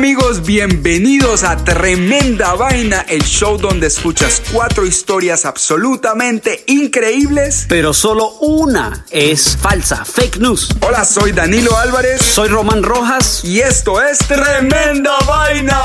amigos, bienvenidos a Tremenda Vaina, el show donde escuchas cuatro historias absolutamente increíbles. Pero solo una es falsa, fake news. Hola, soy Danilo Álvarez Soy Román Rojas. y esto es Tremenda Vaina.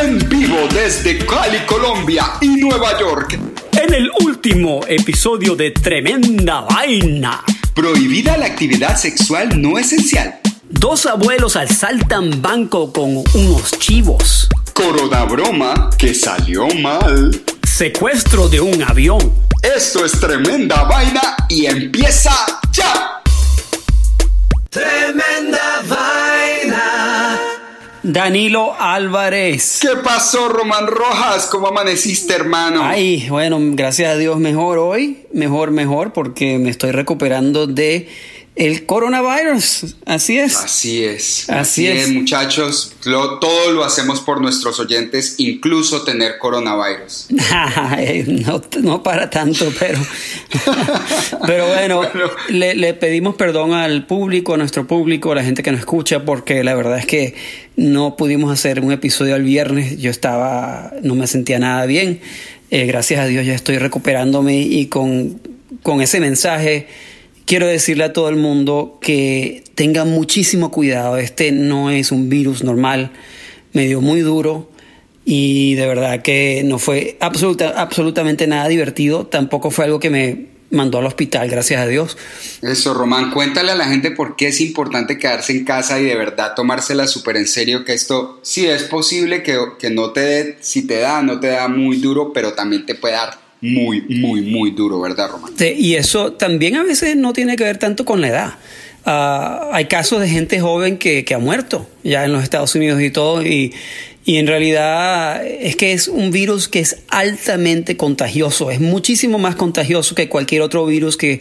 En vivo desde Cali, Colombia y Nueva York. En el último episodio de Tremenda Vaina. Prohibida la actividad sexual no esencial. Dos abuelos asaltan banco con unos chivos. Corona broma que salió mal. Secuestro de un avión. Esto es Tremenda Vaina y empieza ya. Tremenda vaina. Danilo Álvarez. ¿Qué pasó, Román Rojas? ¿Cómo amaneciste, hermano? Ay, bueno, gracias a Dios mejor hoy. Mejor, mejor, porque me estoy recuperando de el coronavirus. Así es. Así es. Así es. muchachos. Lo- todo lo hacemos por nuestros oyentes, incluso tener coronavirus. No, no para tanto, pero, pero bueno, le, le pedimos perdón al público, a nuestro público, a la gente que nos escucha, porque la verdad es que no pudimos hacer un episodio el viernes. Yo estaba, no me sentía nada bien. Eh, gracias a Dios ya estoy recuperándome y con, con ese mensaje quiero decirle a todo el mundo que tengan muchísimo cuidado. Este no es un virus normal, me dio muy duro y de verdad que no fue absoluta, absolutamente nada divertido. Tampoco fue algo que me mandó al hospital, gracias a Dios. Eso, Román, cuéntale a la gente por qué es importante quedarse en casa y de verdad tomársela súper en serio, que esto sí es posible que, que no te dé, si te da, no te da muy duro, pero también te puede dar muy, muy, muy duro, ¿verdad, Román? Sí, Y eso también a veces no tiene que ver tanto con la edad. Ah, hay casos de gente joven que, que ha muerto ya en los Estados Unidos y todo, y, y en realidad es que es un virus que es altamente contagioso, es muchísimo más contagioso que cualquier otro virus que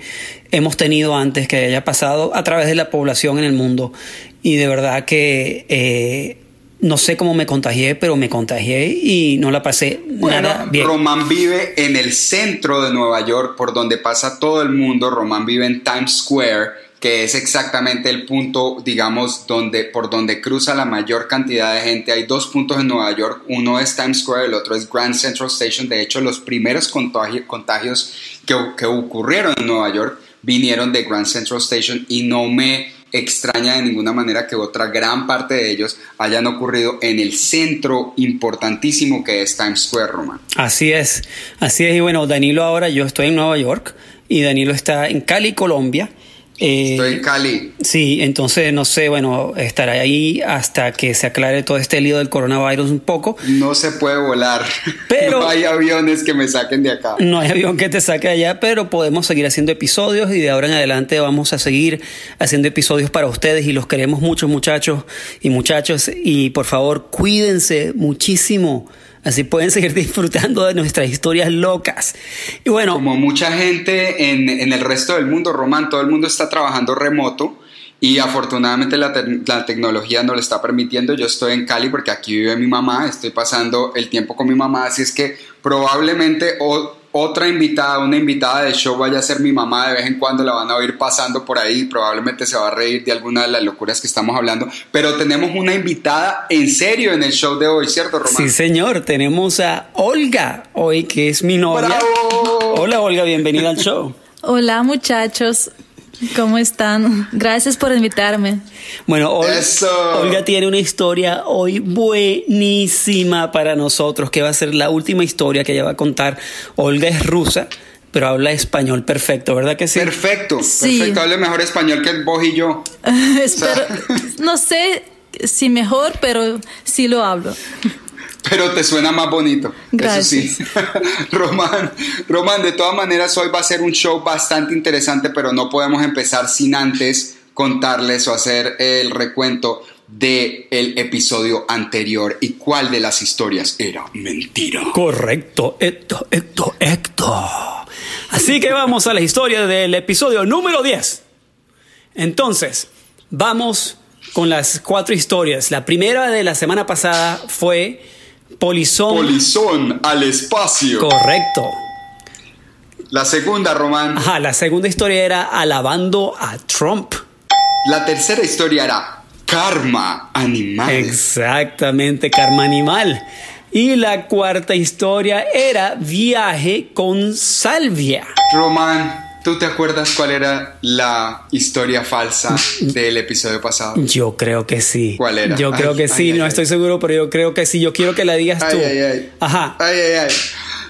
hemos tenido antes que haya pasado a través de la población en el mundo. Y de verdad que eh, no sé cómo me contagié, pero me contagié y no la pasé nada Bueno, bien. Román vive en el centro de Nueva York, por donde pasa todo el mundo. Román vive en Times Square, que es exactamente el punto, digamos, donde, por donde cruza la mayor cantidad de gente. Hay dos puntos en Nueva York, uno es Times Square, el otro es Grand Central Station. De hecho, los primeros contagi- contagios que, que ocurrieron en Nueva York vinieron de Grand Central Station y no me extraña de ninguna manera que otra gran parte de ellos hayan ocurrido en el centro importantísimo que es Times Square, Román. Así es, así es. Y bueno, Danilo ahora, yo estoy en Nueva York y Danilo está en Cali, Colombia. Eh, Estoy en Cali. Sí, entonces no sé, bueno, estará ahí hasta que se aclare todo este lío del coronavirus un poco. No se puede volar. Pero- no hay aviones que me saquen de acá. No hay avión que te saque allá, pero podemos seguir haciendo episodios y de ahora en adelante vamos a seguir haciendo episodios para ustedes y los queremos mucho muchachos y muchachos y por favor cuídense muchísimo. Así pueden seguir disfrutando de nuestras historias locas. Y bueno, Como mucha gente en, en el resto del mundo, Román, todo el mundo está trabajando remoto y afortunadamente la, la tecnología no lo está permitiendo. Yo estoy en Cali porque aquí vive mi mamá, estoy pasando el tiempo con mi mamá, así es que probablemente o- otra invitada, una invitada del show vaya a ser mi mamá, de vez en cuando la van a oír pasando por ahí, probablemente se va a reír de alguna de las locuras que estamos hablando, pero tenemos una invitada en serio en el show de hoy, ¿cierto, Román? Sí, señor, tenemos a Olga hoy, que es mi novia. ¡Bravo! Hola, Olga, bienvenida al show. Hola muchachos, ¿cómo están? Gracias por invitarme. Bueno, Ol- Eso. Olga tiene una historia hoy buenísima para nosotros, que va a ser la última historia que ella va a contar. Olga es rusa, pero habla español perfecto, ¿verdad que sí? Perfecto, Sí. perfecto, hable mejor español que vos y yo. Espero, no sé si mejor, pero sí lo hablo. Pero te suena más bonito. Gracias. Eso sí. Román, Román, de todas maneras, hoy va a ser un show bastante interesante, pero no podemos empezar sin antes contarles o hacer el recuento del el episodio anterior y cuál de las historias era mentira. Correcto, esto, esto, esto. Así que vamos a la historia del episodio número 10. Entonces, vamos con las cuatro historias. La primera de la semana pasada fue Polizón. Polizón al espacio. Correcto. La segunda, Román. Ajá, la segunda historia era alabando a Trump. La tercera historia era karma animal. Exactamente, karma animal. Y la cuarta historia era viaje con salvia. Román, ¿tú te acuerdas cuál era la historia falsa del episodio pasado? Yo creo que sí. ¿Cuál era? Yo creo Ay, que ay, sí, ay, no ay. estoy seguro, pero yo creo que sí. Yo quiero que la digas tú. Ay, ay, ay. Ajá. Ay, ay, ay.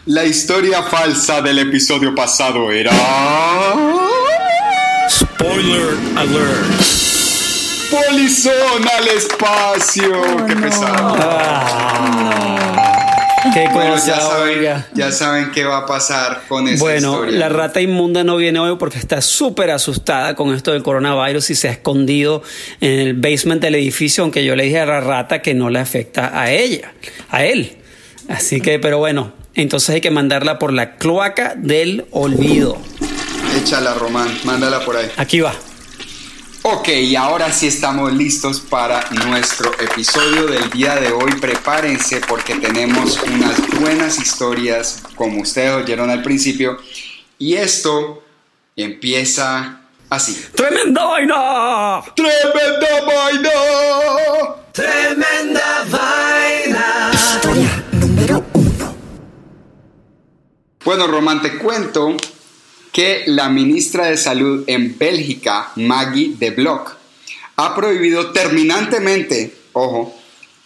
La historia falsa del episodio pasado era. Spoiler alert. Polizón al espacio. Oh, Qué no. pesado. Qué Bueno, cosa, ya saben, oiga. ya saben qué va a pasar con esa Bueno, historia. la rata inmunda no viene hoy porque está súper asustada con esto del coronavirus y se ha escondido en el basement del edificio, aunque yo le dije a la rata que no le afecta a ella, a él. Así que, pero bueno, entonces hay que mandarla por la cloaca del olvido. Échala, Román. Mándala por ahí. Aquí va. Ok, y ahora sí estamos listos para nuestro episodio del día de hoy. Prepárense porque tenemos unas buenas historias, como ustedes oyeron al principio. Y esto empieza así. ¡Tremenda vaina! ¡Tremenda vaina! Tremenda vaina. Bueno, Román, te cuento que la ministra de Salud en Bélgica, Maggie de Block, ha prohibido terminantemente, ojo,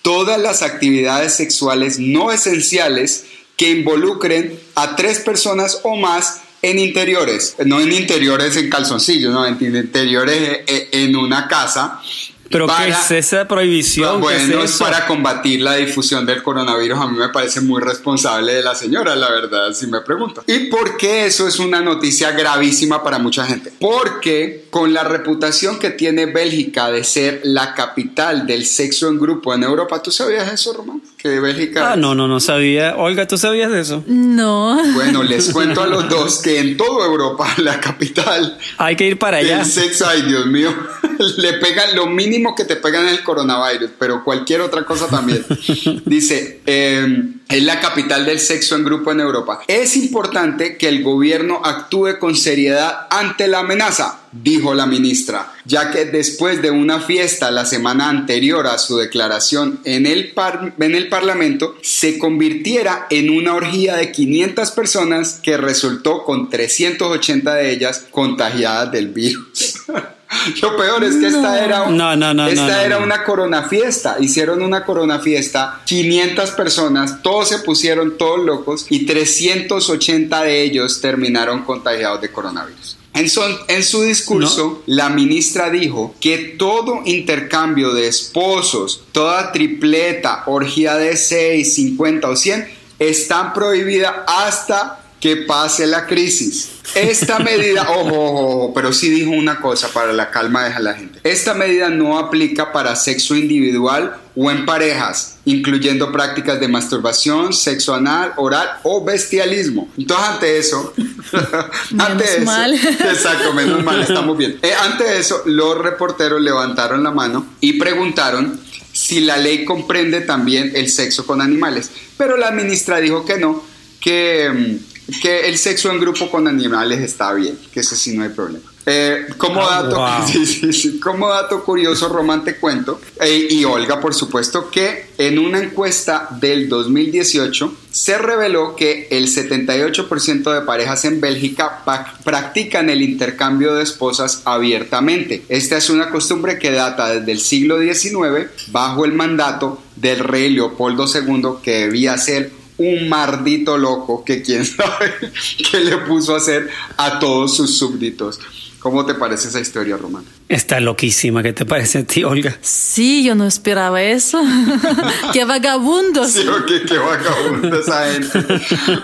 todas las actividades sexuales no esenciales que involucren a tres personas o más en interiores, no en interiores en calzoncillos, no, en interiores eh, en una casa. ¿Pero qué para- es esa prohibición? ¿Qué bueno, es es para combatir la difusión del coronavirus. A mí me parece muy responsable de la señora, la verdad, si me preguntan. ¿Y por qué eso es una noticia gravísima para mucha gente? Porque con la reputación que tiene Bélgica de ser la capital del sexo en grupo en Europa, ¿tú sabías eso, Román? Que Bélgica... Ah, no, no, no sabía. Olga, ¿tú sabías de eso? No. Bueno, les cuento a los dos que en toda Europa, la capital Hay que ir para allá. El sexo, ay Dios mío, le pegan lo mínimo que te pegan el coronavirus, pero cualquier otra cosa también. Dice, eh, es la capital del sexo en grupo en Europa. Es importante que el gobierno actúe con seriedad ante la amenaza, dijo la ministra, ya que después de una fiesta la semana anterior a su declaración en el, par- en el Parlamento, se convirtiera en una orgía de 500 personas que resultó con 380 de ellas contagiadas del virus. Lo peor es que esta era, No, no, no, esta era una corona fiesta. Hicieron una corona fiesta, 500 personas, todos se pusieron todos locos y 380 de ellos terminaron contagiados de coronavirus. En, son- en su discurso, la ministra dijo que todo intercambio de esposos, toda tripleta, orgía de 6, 50 o 100, están prohibida hasta que pase la crisis. Esta medida, ojo, ojo, ojo, pero sí dijo una cosa para la calma de la gente. Esta medida no aplica para sexo individual o en parejas, incluyendo prácticas de masturbación, sexo anal, oral o bestialismo. Entonces, ante eso, ante eso, mal. exacto, menos mal, estamos bien. Eh, ante eso, los reporteros levantaron la mano y preguntaron si la ley comprende también el sexo con animales, pero la ministra dijo que no, que, mm, que el sexo en grupo con animales está bien, que eso sí no hay problema. Eh, como, Ah, dato, wow. sí, sí, sí. como dato curioso, Román, te cuento, eh, y Olga, por supuesto, que en una encuesta del 2018 se reveló que el 78% de parejas en Bélgica practican el intercambio de esposas abiertamente. Esta es una costumbre que data desde el siglo XIX bajo el mandato del rey Leopoldo II, que debía ser un maldito loco que quién sabe qué le puso a hacer a todos sus súbditos. ¿Cómo te parece esa historia, Román? Está loquísima. ¿Qué te parece a ti, Olga? Sí, yo no esperaba eso. Qué vagabundos. Sí, o qué, qué vagabundo esa gente.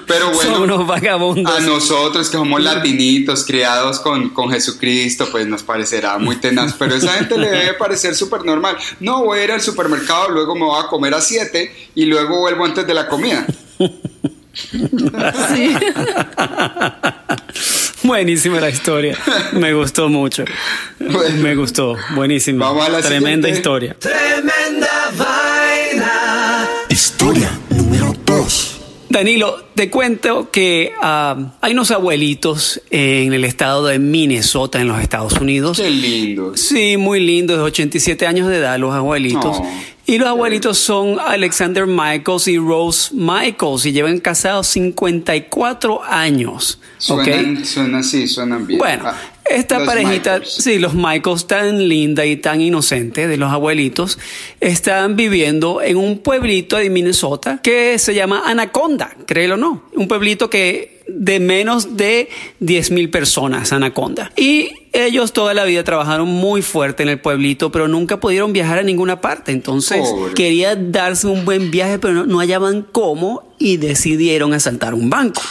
Pero bueno, Son unos vagabundos. a nosotros que somos latinitos, criados con, con Jesucristo, pues nos parecerá muy tenaz. Pero a esa gente le debe parecer súper normal. No, voy a ir al supermercado, luego me voy a comer a 7 y luego vuelvo antes de la comida. Sí. Buenísima la historia. Me gustó mucho. Bueno. Me gustó. Buenísima. Vamos a la Tremenda siguiente. historia. Tremenda vaina. Historia número 2. Danilo, te cuento que ah, hay unos abuelitos en el estado de Minnesota, en los Estados Unidos. Qué lindo. Sí, muy lindos, de 87 años de edad, los abuelitos. Oh. Y los abuelitos son Alexander Michaels y Rose Michaels y llevan casados 54 años. ¿ok? Suenan, suenan sí, suenan bien. Bueno, Ah, esta parejita, Michaels. sí, los Michaels tan linda y tan inocente de los abuelitos, están viviendo en un pueblito de Minnesota que se llama Anaconda, créelo o no. Un pueblito que de menos de 10 mil personas, Anaconda. Y ellos toda la vida trabajaron muy fuerte en el pueblito, pero nunca pudieron viajar a ninguna parte. Entonces Pobre. querían darse un buen viaje, pero no, no hallaban cómo y decidieron asaltar un banco.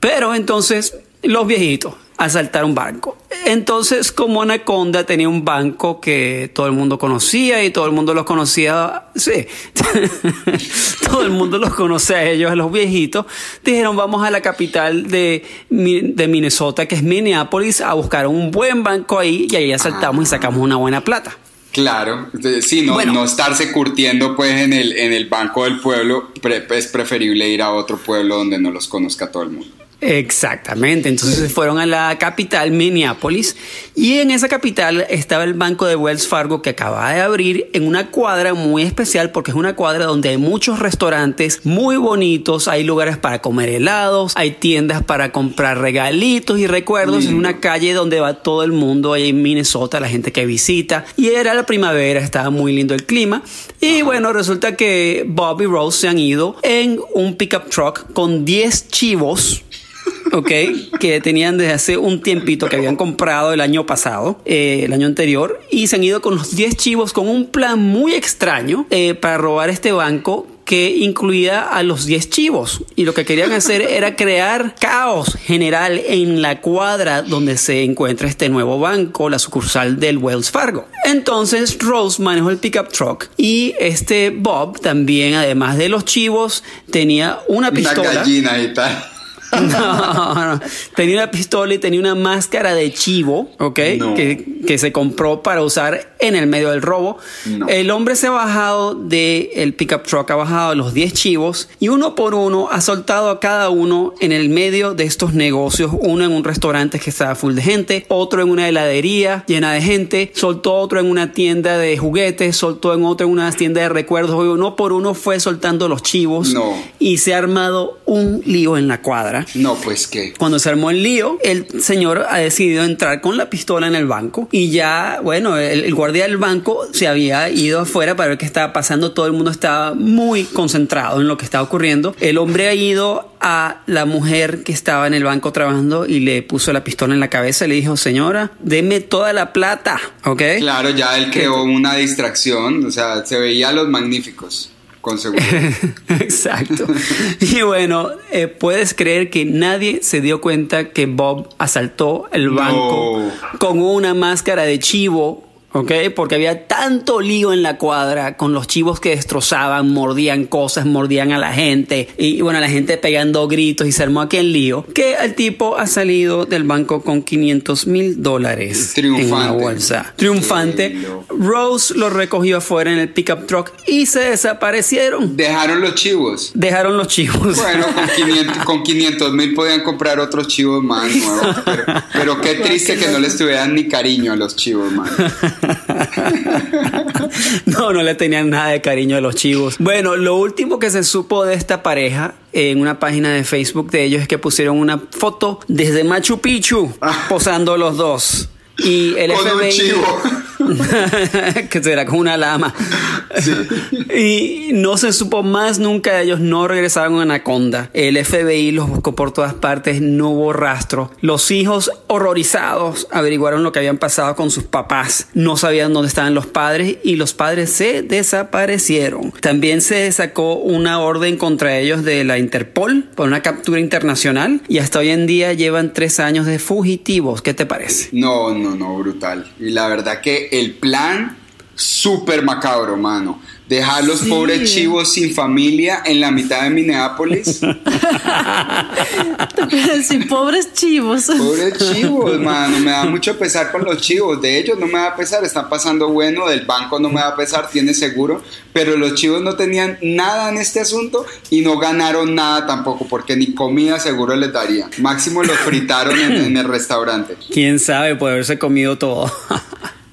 Pero entonces los viejitos asaltaron un banco. Entonces, como Anaconda tenía un banco que todo el mundo conocía y todo el mundo los conocía, sí, todo el mundo los conoce a ellos, a los viejitos, dijeron vamos a la capital de, de Minnesota, que es Minneapolis, a buscar un buen banco ahí y ahí asaltamos y sacamos una buena plata. Claro, sí, no, Bueno. no estarse curtiendo pues en el, en el banco del pueblo, pre- es preferible ir a otro pueblo donde no los conozca todo el mundo. Exactamente, entonces se fueron a la capital, Minneapolis, y en esa capital estaba el banco de Wells Fargo que acaba de abrir en una cuadra muy especial porque es una cuadra donde hay muchos restaurantes muy bonitos, hay lugares para comer helados, hay tiendas para comprar regalitos y recuerdos, en una calle donde va todo el mundo ahí en Minnesota, la gente que visita, y era la primavera, estaba muy lindo el clima, y bueno, resulta que Bob y Rose se han ido en un pickup truck con 10 chivos ok, que tenían desde hace un tiempito que habían comprado el año pasado, eh, el año anterior, y se han ido con los 10 chivos con un plan muy extraño eh, para robar este banco que incluía a los 10 chivos y lo que querían hacer era crear caos general en la cuadra donde se encuentra este nuevo banco, la sucursal del Wells Fargo. Entonces Rose manejó el pickup truck y este Bob también, además de los chivos, tenía una Una pistola. gallina y tal. No, no. Tenía una pistola y tenía una máscara de chivo, ¿ok? No. Que, que se compró para usar en el medio del robo. El hombre se ha bajado del el pickup truck, ha bajado los 10 chivos y uno por uno ha soltado a cada uno en el medio de estos negocios. Uno en un restaurante que estaba full de gente, otro en una heladería llena de gente, soltó otro en una tienda de juguetes, soltó en otro en una tienda de recuerdos. Uno por uno fue soltando los chivos y se ha armado un lío en la cuadra. No, pues qué. Cuando se armó el lío, el señor ha decidido entrar con la pistola en el banco y ya, bueno, el, el guardia del banco se había ido afuera para ver qué estaba pasando. Todo el mundo estaba muy concentrado en lo que estaba ocurriendo. El hombre ha ido a la mujer que estaba en el banco trabajando y le puso la pistola en la cabeza y le dijo, señora, deme toda la plata, ¿ok? Claro, ya él creó una distracción, o sea, se veía a los magníficos, con seguridad. Exacto. Y bueno, eh, puedes creer que nadie se dio cuenta que Bob asaltó el banco con una máscara de chivo ¿ok? Porque había tanto lío en la cuadra con los chivos que destrozaban, mordían cosas, mordían a la gente y bueno, la gente pegando gritos y se armó aquel lío, que el tipo ha salido del banco con 500 mil dólares en una Triunfante. bolsa. Triunfante. Rose lo recogió afuera en el pickup truck y se desaparecieron. Dejaron los chivos. Dejaron los chivos. Bueno, con 500 con 500 mil podían comprar otros chivos más nuevos. Pero, pero qué triste que no les tuvieran ni cariño a los chivos, man. No, no le tenían nada de cariño a los chivos. Bueno, lo último que se supo de esta pareja en una página de Facebook de ellos es que pusieron una foto desde Machu Picchu posando los dos. Y el Con un FBI chivo. que será con una lama. Y no se supo más nunca de ellos, no regresaron a Anaconda. El FBI los buscó por todas partes, no hubo rastro. Los hijos, horrorizados, averiguaron lo que habían pasado con sus papás. No sabían dónde estaban los padres y los padres se desaparecieron. También se sacó una orden contra ellos de la Interpol por una captura internacional y hasta hoy en día llevan tres años de fugitivos. ¿Qué te parece? No, no, no, brutal. Y la verdad que el plan, súper macabro, mano. Dejar los Sí. pobres chivos sin familia en la mitad de Minneapolis. Sí, pobres chivos. Pobres chivos, mano. Me da mucho pesar con los chivos. De ellos no me da pesar, están pasando bueno. Del banco no me da pesar, tiene seguro. Pero los chivos no tenían nada en este asunto y no ganaron nada tampoco, porque ni comida seguro les daría. Máximo los fritaron en, en el restaurante. Quién sabe, puede haberse comido todo.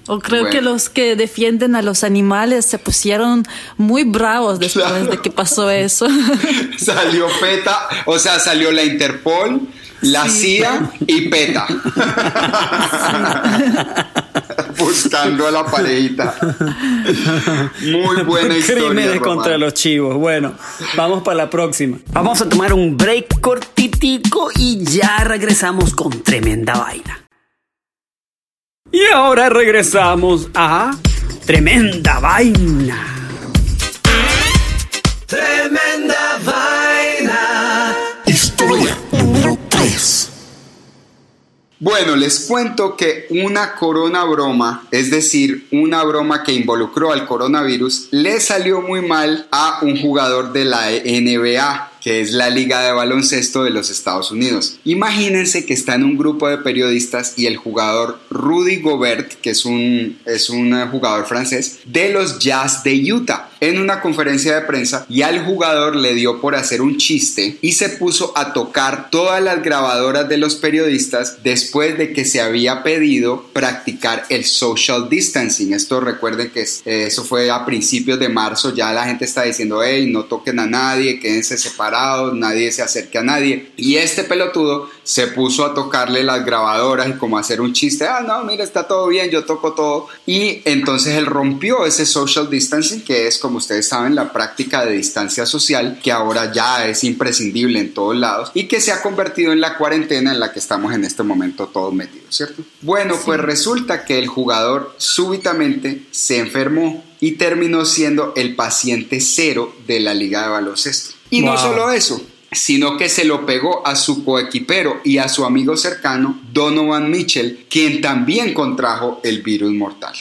O creo Bueno. que los que defienden a los animales se pusieron muy bravos después Claro. de que pasó eso. Salió PETA, o sea, salió la Interpol, la CIA y PETA. Buscando a la parejita. Muy buena historia. Crímenes Román. contra los chivos. Bueno, vamos para la próxima. Vamos a tomar un break cortitico y ya regresamos con tremenda vaina. Y ahora regresamos a tremenda vaina. Tremenda vaina. Historia número 3. Bueno, les cuento que una corona broma, es decir, una broma que involucró al coronavirus, le salió muy mal a un jugador de la NBA, que es la Liga de Baloncesto de los Estados Unidos. Imagínense que está en un grupo de periodistas y el jugador Rudy Gobert, que es un, es un jugador francés, de los Jazz de Utah, en una conferencia de prensa y al jugador le dio por hacer un chiste y se puso a tocar todas las grabadoras de los periodistas después de que se había pedido practicar el social distancing. Esto recuerden que eh, eso fue a principios de marzo, ya la gente está diciendo, hey, no toquen a nadie, quédense separados, nadie se acerque a nadie. Y este pelotudo se puso a tocarle las grabadoras y como a hacer un chiste, ah, no, mira, está todo bien, yo toco todo. Y entonces él rompió ese social distancing, que es, como ustedes saben, la práctica de distancia social, que ahora ya es imprescindible en todos lados y que se ha convertido en la cuarentena en la que estamos en este momento todos metidos, ¿cierto? Bueno, pues resulta que el jugador súbitamente se enfermó y terminó siendo el paciente cero de la liga de baloncesto. Y no solo eso, sino que se lo pegó a su coequipero y a su amigo cercano, Donovan Mitchell, quien también contrajo el virus mortal.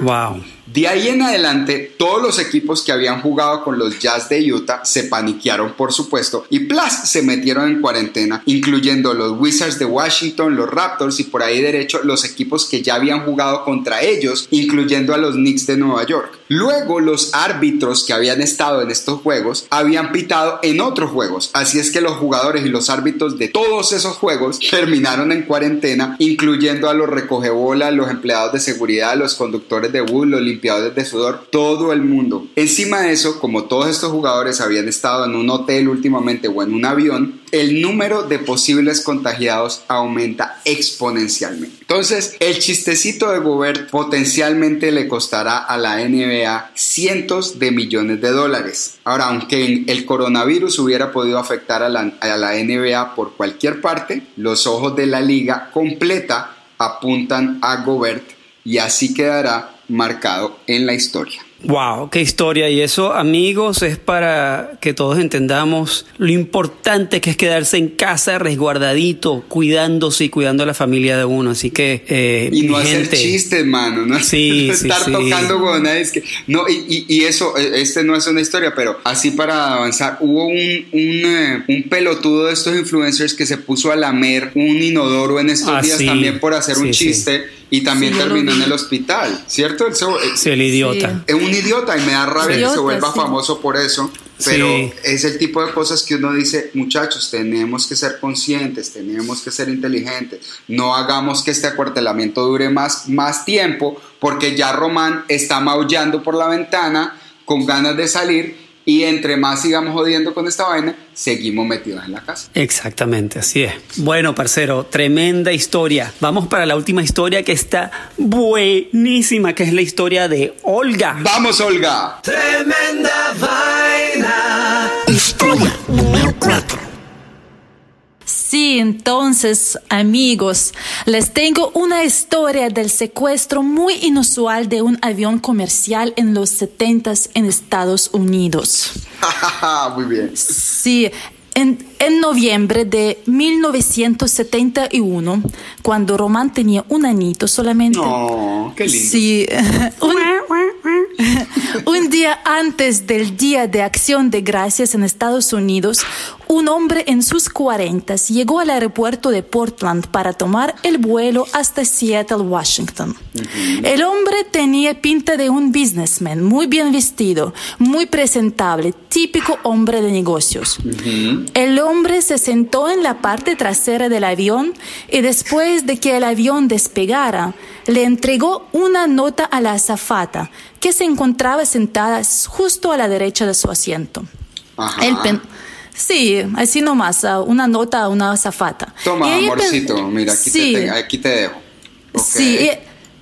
Wow. De ahí en adelante, todos los equipos que habían jugado con los Jazz de Utah se paniquearon, por supuesto, y plus se metieron en cuarentena, incluyendo los Wizards de Washington, los Raptors y por ahí derecho los equipos que ya habían jugado contra ellos, incluyendo a los Knicks de Nueva York. Luego, los árbitros que habían estado en estos juegos habían pitado en otros juegos, así es que los jugadores y los árbitros de todos esos juegos terminaron en cuarentena, incluyendo a los recogebolas, los empleados de seguridad, los conductores de bus, los limpiadores de sudor, todo el mundo. Encima de eso, como todos estos jugadores habían estado en un hotel últimamente o en un avión, el número de posibles contagiados aumenta exponencialmente. Entonces, el chistecito de Gobert potencialmente le costará a la NBA cientos de millones de dólares. Ahora, aunque el coronavirus hubiera podido afectar a la, a la NBA por cualquier parte, los ojos de la liga completa apuntan a Gobert y así quedará marcado en la historia. Wow, qué historia. Y eso, amigos, es para que todos entendamos lo importante que es quedarse en casa resguardadito, cuidándose y cuidando a la familia de uno. Así que. Eh, y no hacer chistes, mano. No, sí, estar tocando con nadie. Es que, no, y, y, eso, e, este no es una historia, pero así para avanzar, hubo un, un, eh, un, pelotudo de estos influencers que se puso a lamer un inodoro en estos ah, días también por hacer un chiste y también terminó en el hospital, ¿cierto? Eh, sí, el idiota. Es un idiota y me da rabia que se vuelva famoso por eso. Pero es el tipo de cosas que uno dice, muchachos, tenemos que ser conscientes, tenemos que ser inteligentes, no hagamos que este acuartelamiento dure más, más tiempo, porque ya Román está maullando por la ventana con ganas de salir y entre más sigamos jodiendo con esta vaina, seguimos metidos en la casa. Exactamente, así es. Bueno, parcero, tremenda historia. Vamos para la última historia que está buenísima, que es la historia de Olga. ¡Vamos, Olga! Tremenda vaina. Historia número 4. Sí, entonces, amigos, les tengo una historia del secuestro muy inusual de un avión comercial en los 70 en Estados Unidos. muy bien. Sí, en, en, noviembre de 1971, cuando Román tenía un anito solamente. No, qué lindo. Sí, un, un, día antes del Día de Acción de Gracias en Estados Unidos, un hombre en sus cuarentas llegó al aeropuerto de Portland para tomar el vuelo hasta Seattle, Washington. El hombre tenía pinta de un businessman, muy bien vestido, muy presentable, típico hombre de negocios. El hombre se sentó en la parte trasera del avión y después de que el avión despegara, le entregó una nota a la azafata que se encontraba sentada justo a la derecha de su asiento. Sí, así nomás, una nota a una azafata. Toma, amorcito, mira, aquí, te, aquí te dejo. Sí,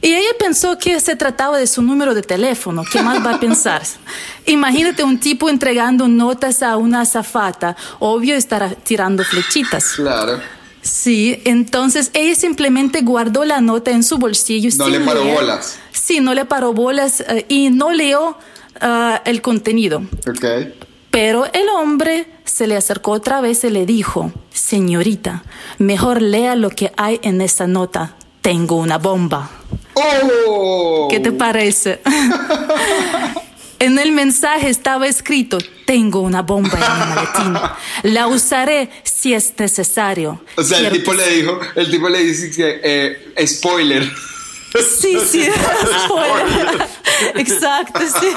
y, ella pensó que se trataba de su número de teléfono. ¿Qué más va a pensar? Imagínate un tipo entregando notas a una azafata. Obvio estará tirando flechitas. Claro. Sí, entonces ella simplemente guardó la nota en su bolsillo. No le paró bolas. Sí, no le paró bolas eh, y no leyó ah, el contenido. Ok. Pero el hombre se le acercó otra vez y le dijo, señorita, mejor lea lo que hay en esa nota. Tengo una bomba. Oh. ¿Qué te parece? en el mensaje estaba escrito, tengo una bomba en mi maletín. La usaré si es necesario. O sea, el tipo le dijo, el tipo le dice que, eh, spoiler. Sí, sí, spoiler. Exacto, sí.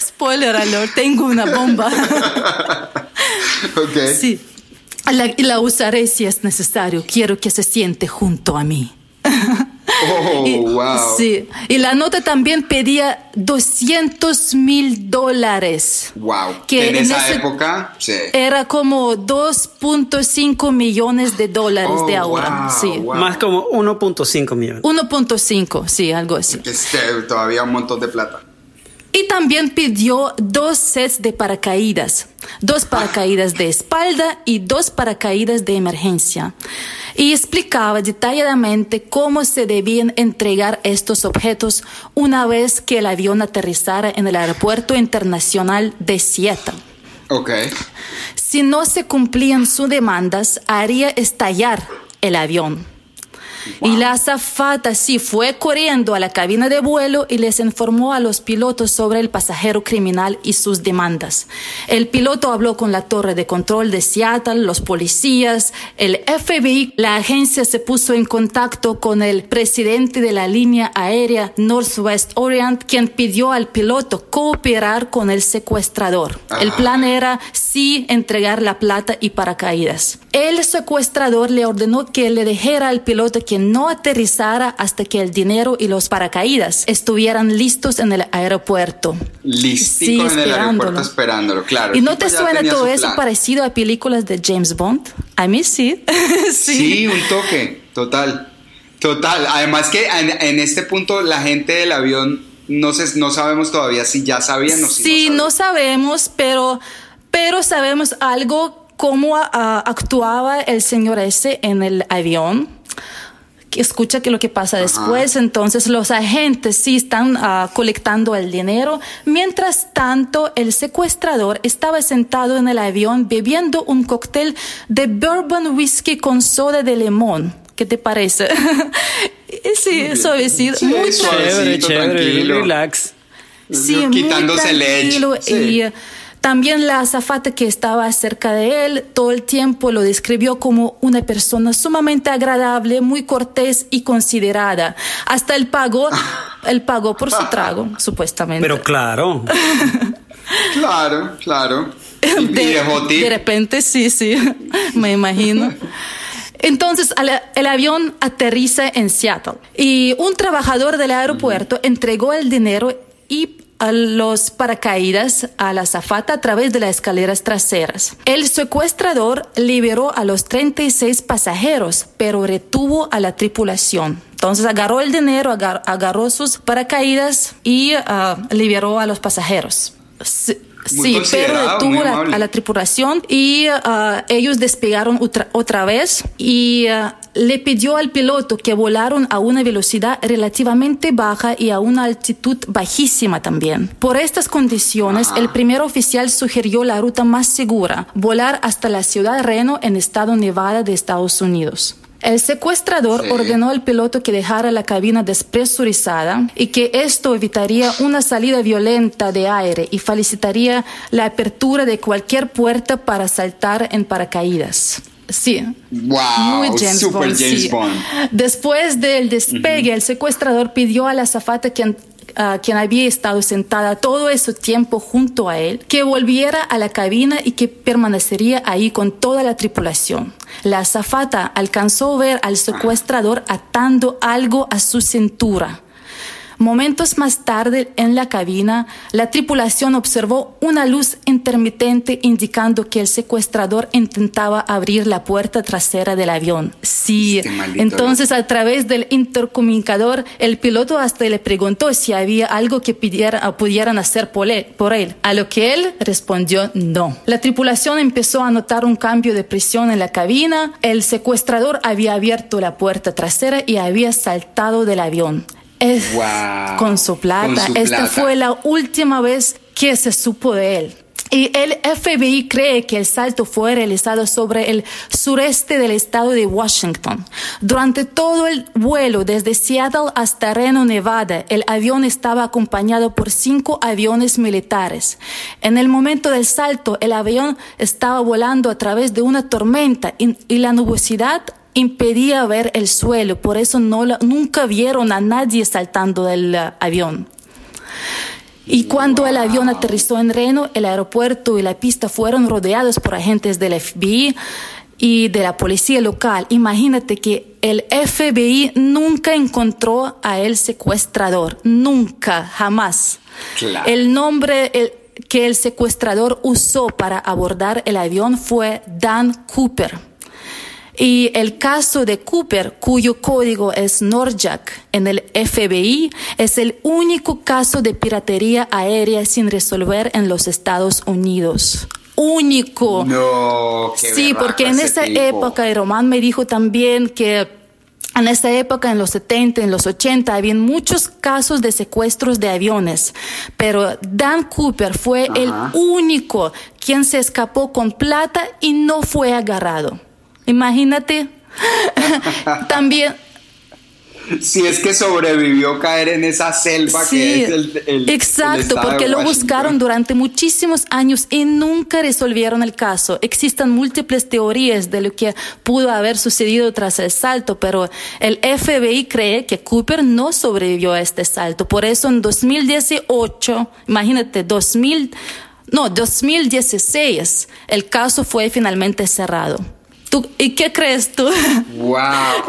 Spoiler alert, tengo una bomba. Ok. Sí. y la usaré si es necesario. Quiero que se siente junto a mí. Oh, wow. Sí, y la nota también pedía 200 mil dólares. Wow. Que en, esa época sí. era como 2.5 millones de dólares de oh, ahora. sí. Más como 1.5 millones. 1.5, sí, algo así. Es todavía un montón de plata. Y también pidió dos sets de paracaídas, dos paracaídas de espalda y dos paracaídas de emergencia. Y explicaba detalladamente cómo se debían entregar estos objetos una vez que el avión aterrizara en el aeropuerto internacional de Seattle. Okay. Si no se cumplían sus demandas, haría estallar el avión. Y la azafata sí fue corriendo a la cabina de vuelo y les informó a los pilotos sobre el pasajero criminal y sus demandas. El piloto habló con la torre de control de Seattle, los policías, el FBI. La agencia se puso en contacto con el presidente de la línea aérea Northwest Orient, quien pidió al piloto cooperar con el secuestrador. El plan era sí entregar la plata y paracaídas. El secuestrador le ordenó que le dejara al piloto que no aterrizara hasta que el dinero y los paracaídas estuvieran listos en el aeropuerto. Listico en el aeropuerto esperándolo, claro. ¿Y no te suena todo eso parecido a películas de James Bond? A mí sí. sí. sí. un toque, total. Total. Además que en, este punto la gente del avión no, sé, no sabemos todavía si ya sabían o si sí, no, no sabemos, pero, pero sabemos algo cómo actuaba el señor ese en el avión escucha que lo que pasa después. Entonces los agentes sí están ah, colectando el dinero. Mientras tanto, el secuestrador estaba sentado en el avión bebiendo un cóctel de bourbon whisky con soda de limón. ¿Qué te parece? sí, suavecito. Sí, muy suavecito, tranquilo. relax. Sí, muy Quitándose el edge. tranquilo. Sí. Y también la azafata que estaba cerca de él todo el tiempo lo describió como una persona sumamente agradable, muy cortés y considerada. Hasta él pagó, él pagó por su trago, supuestamente. Pero claro. Claro, claro. Tip. de repente, sí, sí, me imagino. Entonces, el avión aterriza en Seattle y un trabajador del aeropuerto entregó el dinero y a los paracaídas a la azafata a través de las escaleras traseras. El secuestrador liberó a los 36 pasajeros, pero retuvo a la tripulación. Entonces agarró el dinero, agar- agarró sus paracaídas y ah, liberó a los pasajeros. Sí, Muy sí, pero detuvo la- a la tripulación y ah, ellos despegaron otra, otra vez y ah, le pidió al piloto que volaron a una velocidad relativamente baja y a una altitud bajísima también. Por estas condiciones, el primer oficial sugirió la ruta más segura, volar hasta la ciudad de Reno en estado Nevada de Estados Unidos. El secuestrador Sí. ordenó al piloto que dejara la cabina despresurizada y que esto evitaría una salida violenta de aire y facilitaría la apertura de cualquier puerta para saltar en paracaídas. Sí. Wow, Muy James super Bond, James sí. Bond. Después del despegue, el secuestrador pidió a la azafata quien, ah, quien había estado sentada todo ese tiempo junto a él que volviera a la cabina y que permanecería ahí con toda la tripulación. La azafata alcanzó a ver al secuestrador atando algo a su cintura. Momentos más tarde, en la cabina, la tripulación observó una luz intermitente indicando que el secuestrador intentaba abrir la puerta trasera del avión. Sí, Este entonces a través del intercomunicador, el piloto hasta le preguntó si había algo que pidiera- pudieran hacer por él, por él, a lo que él respondió no. La tripulación empezó a notar un cambio de presión en la cabina, el secuestrador había abierto la puerta trasera y había saltado del avión. Es- Wow. Con su plata. Con su Esta plata. fue la última vez que se supo de él. Y el FBI cree que el salto fue realizado sobre el sureste del estado de Washington. Durante todo el vuelo desde Seattle hasta Reno, Nevada, el avión estaba acompañado por cinco aviones militares. En el momento del salto, el avión estaba volando a través de una tormenta y, y la nubosidad impedía ver el suelo, por eso no la- nunca vieron a nadie saltando del eh, avión. Y cuando el avión aterrizó en Reno, el aeropuerto y la pista fueron rodeados por agentes del FBI y de la policía local. Imagínate que el FBI nunca encontró a el secuestrador, nunca, jamás. Claro. El nombre el- que el secuestrador usó para abordar el avión fue Dan Cooper. Y el caso de Cooper, cuyo código es Norjack en el FBI, es el único caso de piratería aérea sin resolver en los Estados Unidos. Único. No, qué Sí, porque en esa tipo. época, y Román me dijo también que en esa época, en los 70, en los 80, había muchos casos de secuestros de aviones, pero Dan Cooper fue Ajá. el único quien se escapó con plata y no fue agarrado. Imagínate. También, Si es que sobrevivió caer en esa selva Sí, que es el, exacto, porque lo buscaron durante muchísimos años y nunca resolvieron el caso. Existen múltiples teorías de lo que pudo haber sucedido tras el salto, pero el FBI cree que Cooper no sobrevivió a este salto. Por eso en 2018, imagínate, 2000, no, 2016, el caso fue finalmente cerrado. ¿Tú, ¿Y qué crees tú? Wow,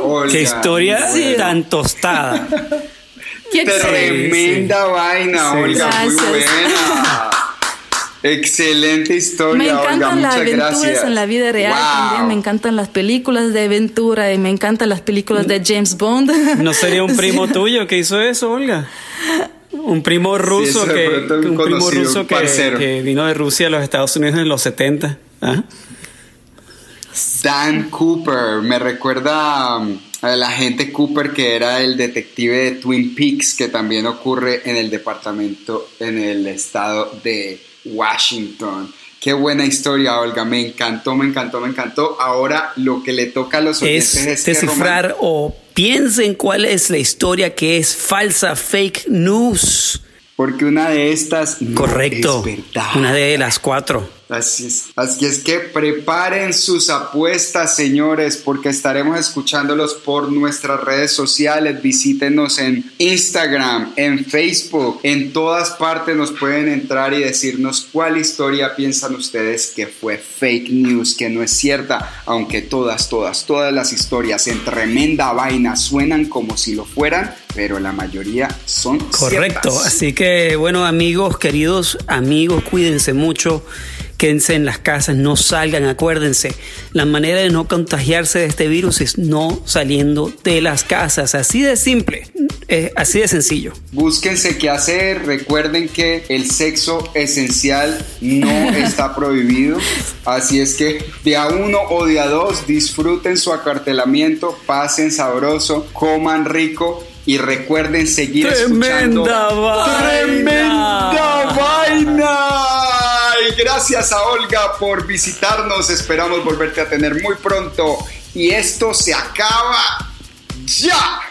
Olga. Qué historia Sí. tan tostada. ¿Qué? Tremenda vaina, Sí. Olga, muy Gracias. buena. Excelente historia, Me Olga, encantan las aventuras gracias. en la vida real Wow. también, me encantan las películas de aventura y me encantan las películas de James Bond. ¿No sería un primo tuyo que hizo eso, Olga? Un primo ruso que, pronto un un primo conocido, ruso un que, parcero. que vino de Rusia a los Estados Unidos en los 70. ¿Ah? Dan Cooper, me recuerda um, el agente Cooper, que era el detective de Twin Peaks, que también ocurre en el departamento, en el estado de Washington. Qué buena historia, Olga. Me encantó, me encantó, me encantó. Ahora lo que le toca a los oyentes es, es que descifrar o piensen cuál es la historia que es falsa, fake news. Porque una de estas no Correcto. es verdad. Una de las cuatro. Así es. Así es que preparen sus apuestas, señores, porque estaremos escuchándolos por nuestras redes sociales. Visítenos en Instagram, en Facebook, en todas partes nos pueden entrar y decirnos cuál historia piensan ustedes que fue fake news, que no es cierta, aunque todas, todas, todas las historias en tremenda vaina suenan como si lo fueran, pero la mayoría son Correcto. ciertas. Así que, bueno, amigos, queridos amigos, cuídense mucho. Quédense en las casas, no salgan, acuérdense. La manera de no contagiarse de este virus es no saliendo de las casas. Así de simple, eh, así de sencillo. Búsquense qué hacer. Recuerden que el sexo esencial no está prohibido. Así es que de a uno o de a dos disfruten su acartelamiento, pasen sabroso, coman rico y recuerden seguir escuchando. vaina. ¡Tremenda vaina! Gracias a Olga por visitarnos. Esperamos volverte a tener muy pronto. Y esto se acaba ya.